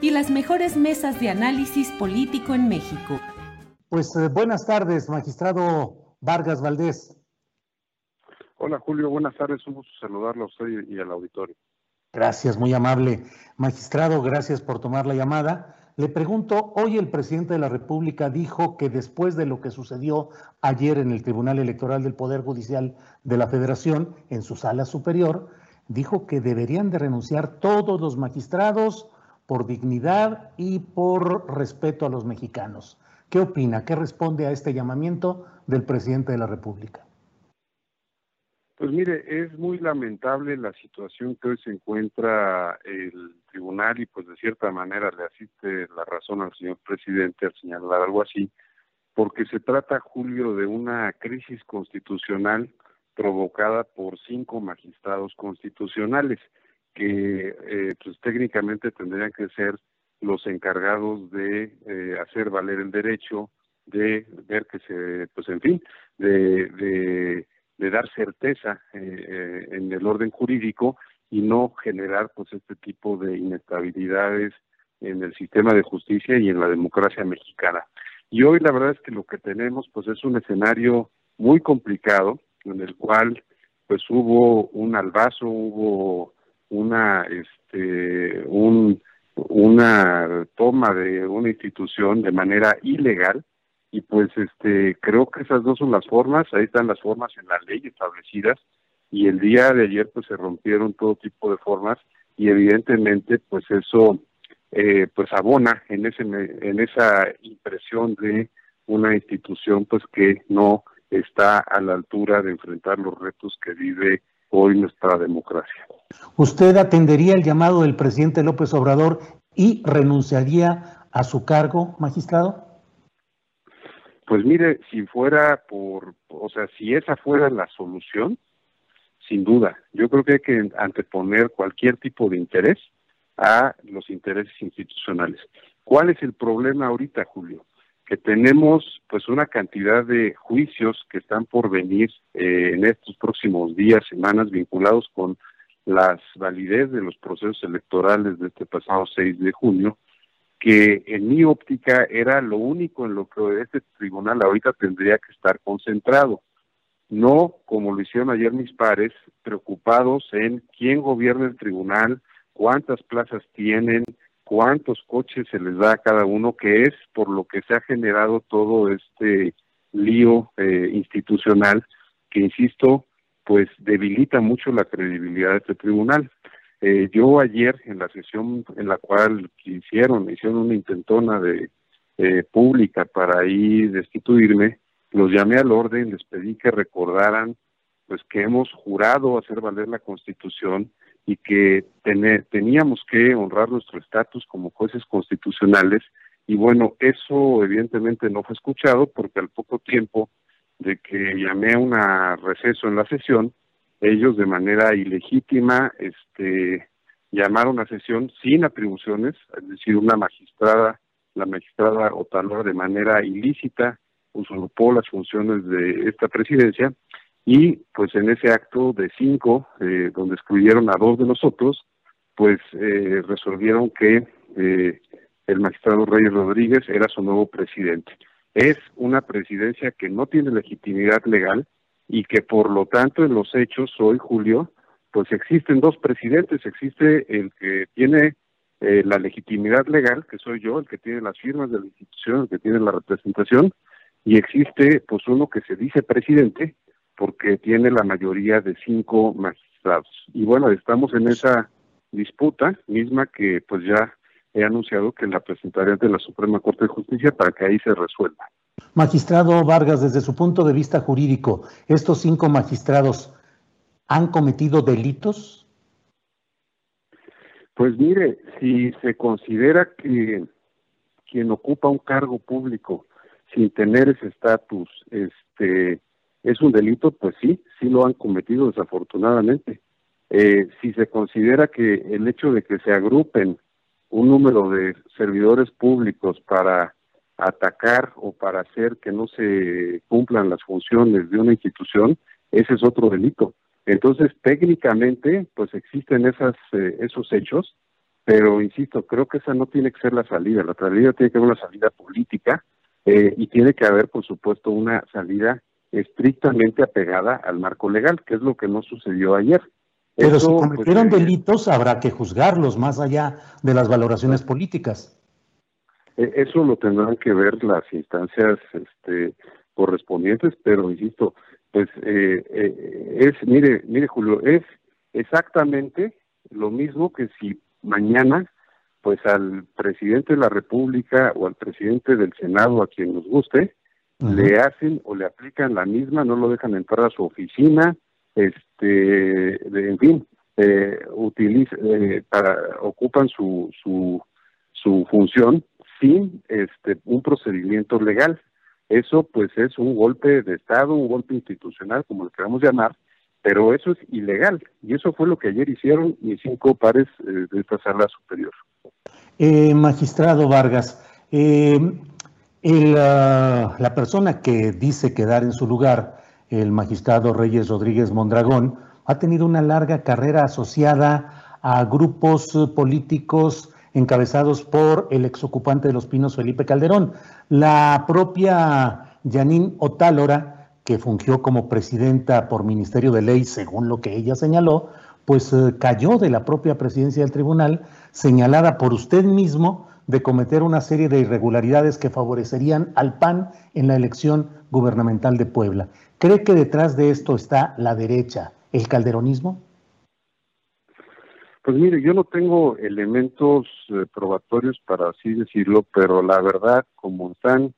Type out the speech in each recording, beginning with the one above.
y las mejores mesas de análisis político en México. Pues eh, buenas tardes, magistrado Vargas Valdés. Hola Julio, buenas tardes, un gusto saludarlo a usted y al auditorio. Gracias, muy amable. Magistrado, gracias por tomar la llamada. Le pregunto, hoy el presidente de la República dijo que después de lo que sucedió ayer en el Tribunal Electoral del Poder Judicial de la Federación, en su sala superior, dijo que deberían de renunciar todos los magistrados por dignidad y por respeto a los mexicanos. ¿Qué opina? ¿Qué responde a este llamamiento del presidente de la República? Pues mire, es muy lamentable la situación que hoy se encuentra el tribunal y pues de cierta manera le asiste la razón al señor presidente al señalar algo así, porque se trata, Julio, de una crisis constitucional provocada por cinco magistrados constitucionales que eh, pues técnicamente tendrían que ser los encargados de eh, hacer valer el derecho, de ver que se, pues en fin, de, de, dar certeza eh, en el orden jurídico y no generar pues este tipo de inestabilidades en el sistema de justicia y en la democracia mexicana. Y hoy la verdad es que lo que tenemos pues es un escenario muy complicado en el cual pues hubo un albazo, hubo una este un una toma de una institución de manera ilegal y pues este creo que esas dos son las formas, ahí están las formas en la ley establecidas y el día de ayer pues se rompieron todo tipo de formas y evidentemente pues eso eh, pues abona en ese en esa impresión de una institución pues que no está a la altura de enfrentar los retos que vive hoy nuestra democracia. ¿Usted atendería el llamado del presidente López Obrador y renunciaría a su cargo, magistrado? Pues mire, si fuera por, o sea, si esa fuera la solución, sin duda, yo creo que hay que anteponer cualquier tipo de interés a los intereses institucionales. ¿Cuál es el problema ahorita, Julio? Que tenemos pues una cantidad de juicios que están por venir eh, en estos próximos días, semanas, vinculados con las validez de los procesos electorales de este pasado 6 de junio, que en mi óptica era lo único en lo que este tribunal ahorita tendría que estar concentrado. No, como lo hicieron ayer mis pares, preocupados en quién gobierna el tribunal, cuántas plazas tienen, cuántos coches se les da a cada uno, que es por lo que se ha generado todo este lío eh, institucional que, insisto, pues debilita mucho la credibilidad de este tribunal. Eh, yo ayer en la sesión en la cual hicieron, hicieron una intentona de eh, pública para ir destituirme, los llamé al orden, les pedí que recordaran pues que hemos jurado hacer valer la Constitución y que teníamos que honrar nuestro estatus como jueces constitucionales y bueno, eso evidentemente no fue escuchado porque al poco tiempo de que llamé a un receso en la sesión, ellos de manera ilegítima este llamaron a sesión sin atribuciones, es decir, una magistrada, la magistrada Otalora de manera ilícita usurpó las funciones de esta presidencia y pues en ese acto de cinco, eh, donde excluyeron a dos de nosotros, pues eh, resolvieron que eh, el magistrado Reyes Rodríguez era su nuevo presidente. Es una presidencia que no tiene legitimidad legal y que por lo tanto en los hechos hoy, Julio, pues existen dos presidentes, existe el que tiene eh, la legitimidad legal, que soy yo, el que tiene las firmas de la institución, el que tiene la representación, y existe pues uno que se dice presidente porque tiene la mayoría de cinco magistrados. Y bueno, estamos en esa disputa misma que pues ya he anunciado que la presentaré ante la Suprema Corte de Justicia para que ahí se resuelva. Magistrado Vargas, desde su punto de vista jurídico, ¿estos cinco magistrados han cometido delitos? Pues mire, si se considera que quien ocupa un cargo público sin tener ese estatus, este, es un delito, pues sí, sí lo han cometido desafortunadamente. Eh, si se considera que el hecho de que se agrupen un número de servidores públicos para atacar o para hacer que no se cumplan las funciones de una institución, ese es otro delito. Entonces, técnicamente, pues existen esas, eh, esos hechos, pero insisto, creo que esa no tiene que ser la salida. La salida tiene que ser una salida política eh, y tiene que haber, por supuesto, una salida estrictamente apegada al marco legal, que es lo que no sucedió ayer. Pero si pues, cometieron eh, delitos, habrá que juzgarlos más allá de las valoraciones políticas. E, eso lo tendrán que ver las instancias este, correspondientes, pero insisto, pues eh, eh, es, mire, mire Julio, es exactamente lo mismo que si mañana, pues al presidente de la República o al presidente del Senado, a quien nos guste, le hacen o le aplican la misma, no lo dejan entrar a su oficina, este, en fin, eh, eh, para, ocupan su, su, su función sin este, un procedimiento legal. Eso pues es un golpe de Estado, un golpe institucional, como lo queramos llamar, pero eso es ilegal. Y eso fue lo que ayer hicieron mis cinco pares eh, de esta sala superior. Eh, magistrado Vargas, la persona que dice quedar en su lugar el magistrado Reyes Rodríguez Mondragón, ha tenido una larga carrera asociada a grupos políticos encabezados por el exocupante de los Pinos, Felipe Calderón. La propia Janine Otálora, que fungió como presidenta por Ministerio de Ley, según lo que ella señaló, pues eh, cayó de la propia presidencia del tribunal, señalada por usted mismo de cometer una serie de irregularidades que favorecerían al PAN en la elección gubernamental de Puebla. ¿Cree que detrás de esto está la derecha, el calderonismo? Pues mire, yo no tengo elementos eh, probatorios para así decirlo, pero la verdad, como están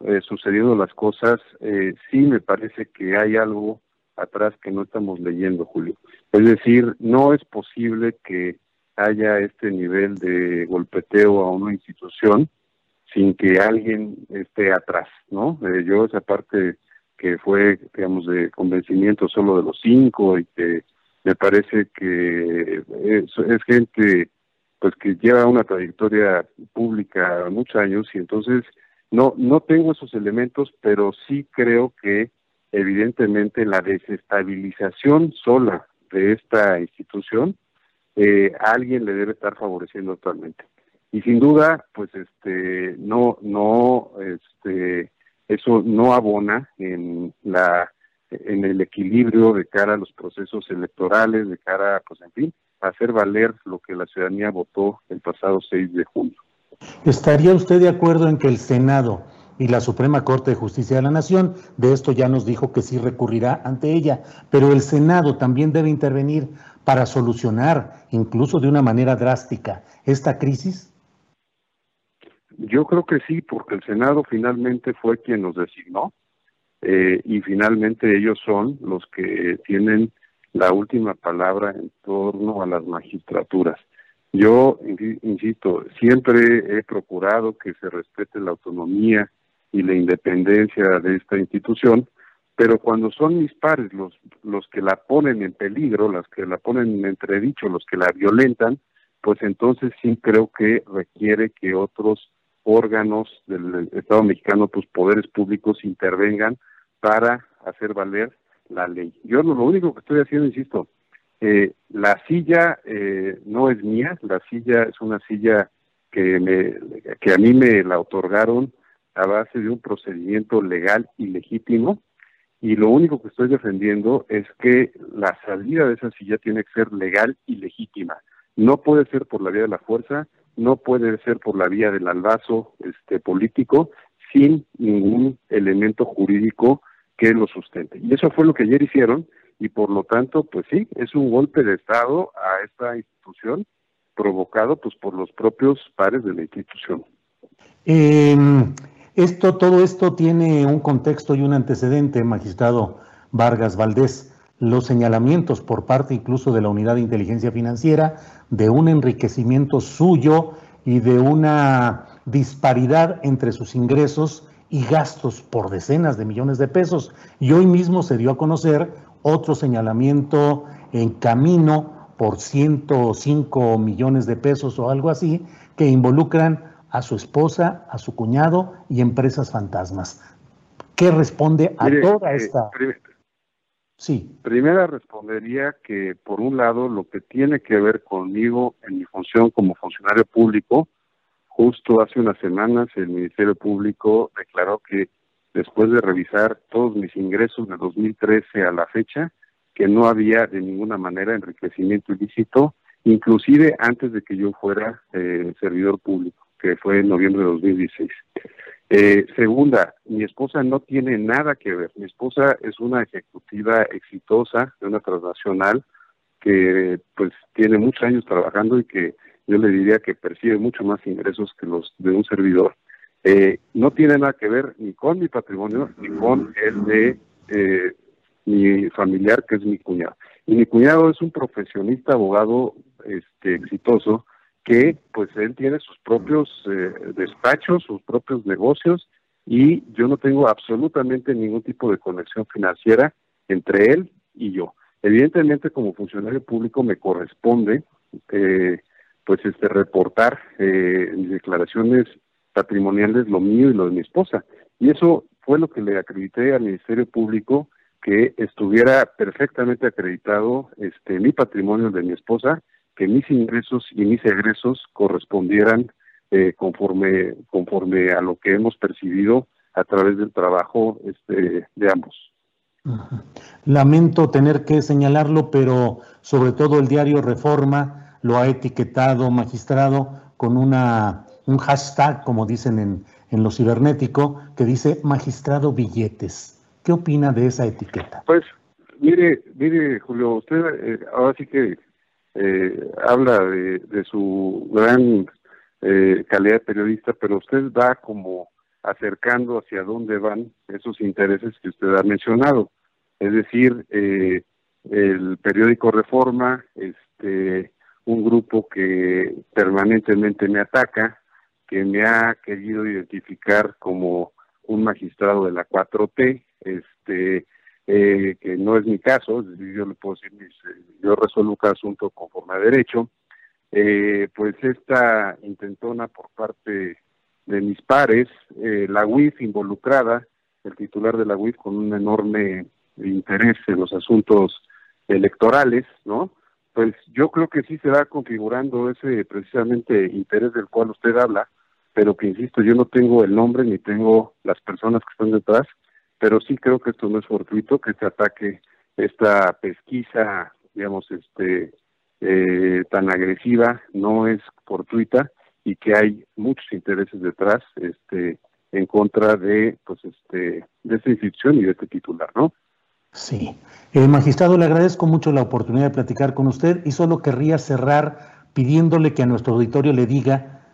eh, sucediendo las cosas, eh, sí me parece que hay algo atrás que no estamos leyendo, Julio. Es decir, no es posible que haya este nivel de golpeteo a una institución sin que alguien esté atrás, ¿no? yo esa parte que fue, digamos, de convencimiento solo de los cinco y que me parece que es, gente pues que lleva una trayectoria pública muchos años y entonces no no tengo esos elementos pero sí creo que evidentemente la desestabilización sola de esta institución eh, alguien le debe estar favoreciendo actualmente y sin duda pues este no no este eso no abona en la en el equilibrio de cara a los procesos electorales, de cara, pues en fin, a hacer valer lo que la ciudadanía votó el pasado 6 de junio. ¿Estaría usted de acuerdo en que el Senado y la Suprema Corte de Justicia de la Nación, de esto ya nos dijo que sí recurrirá ante ella, pero el Senado también debe intervenir para solucionar, incluso de una manera drástica, esta crisis? Yo creo que sí, porque el Senado finalmente fue quien nos designó eh, y finalmente ellos son los que tienen la última palabra en torno a las magistraturas. Yo, insisto, siempre he procurado que se respete la autonomía y la independencia de esta institución, pero cuando son mis pares los, los que la ponen en peligro, los que la ponen en entredicho, los que la violentan, pues entonces sí creo que requiere que otros órganos del Estado mexicano, tus poderes públicos intervengan para hacer valer la ley. Yo lo único que estoy haciendo, insisto, Eh, la silla eh, no es mía, la silla es una silla que, me, que a mí me la otorgaron a base de un procedimiento legal y legítimo y lo único que estoy defendiendo es que la salida de esa silla tiene que ser legal y legítima. No puede ser por la vía de la fuerza, no puede ser por la vía del albazo este, político, sin ningún elemento jurídico que lo sustente. Y eso fue lo que ayer hicieron y por lo tanto, pues sí, es un golpe de Estado a esta institución provocado pues por los propios pares de la institución. Eh, esto, todo esto tiene un contexto y un antecedente, magistrado Vargas Valdés. Los señalamientos por parte incluso de la Unidad de Inteligencia Financiera de un enriquecimiento suyo y de una disparidad entre sus ingresos y gastos por decenas de millones de pesos. Y hoy mismo se dio a conocer otro señalamiento en camino por 105 millones de pesos o algo así, que involucran a su esposa, a su cuñado y empresas fantasmas. ¿Qué responde a toda eh, esta... sí. Primera respondería que, por un lado, lo que tiene que ver conmigo en mi función como funcionario público, justo hace unas semanas el Ministerio Público declaró que después de revisar todos mis ingresos de 2013 a la fecha, que no había de ninguna manera enriquecimiento ilícito, inclusive antes de que yo fuera eh, servidor público que fue en noviembre de 2016. Eh, segunda, mi esposa no tiene nada que ver. Mi esposa es una ejecutiva exitosa de una transnacional que pues tiene muchos años trabajando y que yo le diría que percibe mucho más ingresos que los de un servidor. Eh, no tiene nada que ver ni con mi patrimonio ni con el de eh, mi familiar que es mi cuñado. Y mi cuñado es un profesionista abogado este exitoso que pues él tiene sus propios eh, despachos, sus propios negocios y yo no tengo absolutamente ningún tipo de conexión financiera entre él y yo. Evidentemente como funcionario público me corresponde eh, pues este reportar eh, mis declaraciones patrimoniales, lo mío y lo de mi esposa. Y eso fue lo que le acredité al Ministerio Público que estuviera perfectamente acreditado este mi patrimonio de mi esposa que mis ingresos y mis egresos correspondieran eh, conforme conforme a lo que hemos percibido a través del trabajo este, de ambos. Lamento tener que señalarlo, pero sobre todo el diario Reforma lo ha etiquetado, magistrado, con una un hashtag, como dicen en, en lo cibernético, que dice magistrado billetes. ¿Qué opina de esa etiqueta? Pues, mire, mire, Julio, usted eh, ahora sí que eh, habla de, su gran eh, calidad de periodista, pero usted va como acercando hacia dónde van esos intereses que usted ha mencionado. Es decir, eh, el periódico Reforma, este, un grupo que permanentemente me ataca, que me ha querido identificar como un magistrado de la 4T, este, eh, que no es mi caso, yo le puedo decir, eh, yo resuelvo cada asunto conforme a derecho, eh, pues esta intentona por parte de mis pares, la UIF involucrada, el titular de la UIF con un enorme interés en los asuntos electorales, ¿no? Pues yo creo que sí se va configurando ese precisamente interés del cual usted habla, pero que insisto, yo no tengo el nombre ni tengo las personas que están detrás, pero sí creo que esto no es fortuito, que este ataque, esta pesquisa, digamos, este eh, tan agresiva, no es fortuita y que hay muchos intereses detrás, este, en contra de, pues, este, de esta institución y de este titular, ¿no? Sí. Eh, magistrado, le agradezco mucho la oportunidad de platicar con usted y solo querría cerrar pidiéndole que a nuestro auditorio le diga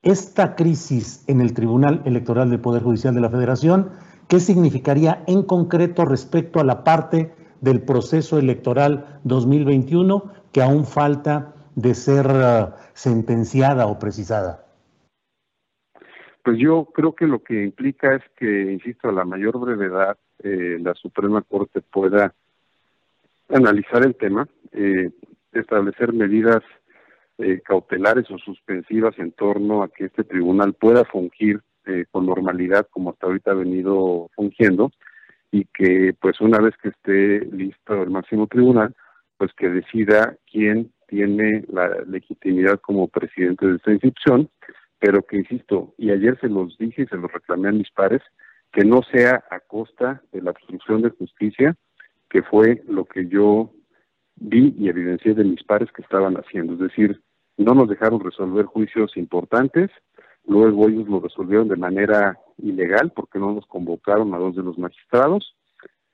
esta crisis en el Tribunal Electoral del Poder Judicial de la Federación ¿Qué significaría en concreto respecto a la parte del proceso electoral 2021 que aún falta de ser eh, sentenciada o precisada? Pues yo creo que lo que implica es que, insisto, a la mayor brevedad eh, la Suprema Corte pueda analizar el tema, eh, establecer medidas cautelares o suspensivas en torno a que este tribunal pueda fungir eh, con normalidad como hasta ahorita ha venido fungiendo y que pues una vez que esté listo el máximo tribunal pues que decida quién tiene la legitimidad como presidente de esta institución, pero que insisto, y ayer se los dije y se los reclamé a mis pares, que no sea a costa de la obstrucción de justicia, que fue lo que yo vi y evidencié de mis pares que estaban haciendo. Es decir, no nos dejaron resolver juicios importantes, luego ellos lo resolvieron de manera ilegal porque no nos convocaron a dos de los magistrados,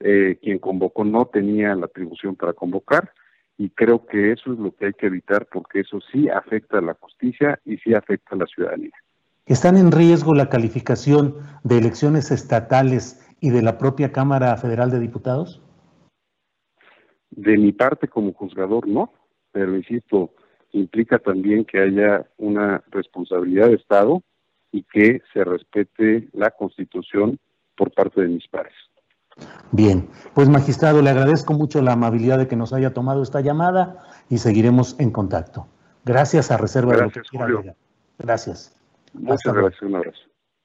eh, quien convocó no tenía la atribución para convocar y creo que eso es lo que hay que evitar porque eso sí afecta a la justicia y sí afecta a la ciudadanía. ¿Están en riesgo la calificación de elecciones estatales y de la propia Cámara Federal de Diputados? De mi parte como juzgador no, pero insisto, implica también que haya una responsabilidad de Estado y que se respete la Constitución por parte de mis pares. Bien, pues magistrado, le agradezco mucho la amabilidad de que nos haya tomado esta llamada y seguiremos en contacto. Gracias a reserva gracias, de Julio. Gracias. Muchas gracias, un abrazo.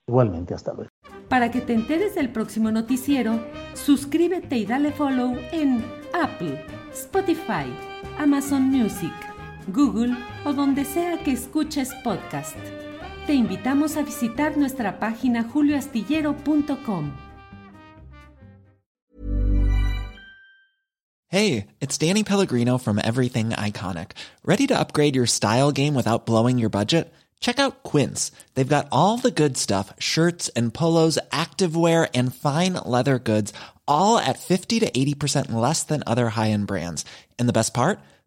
Igualmente, hasta luego. Para que te enteres del próximo noticiero, suscríbete y dale follow en Apple, Spotify, Amazon Music, Google o donde sea que escuches podcast. Te invitamos a visitar nuestra página julioastillero.com. Hey, it's Danny Pellegrino from Everything Iconic. ¿Ready to upgrade your style game without blowing your budget? Check out Quince. They've got all the good stuff shirts and polos, activewear, and fine leather goods, all at 50 to 80% less than other high end brands. And the best part?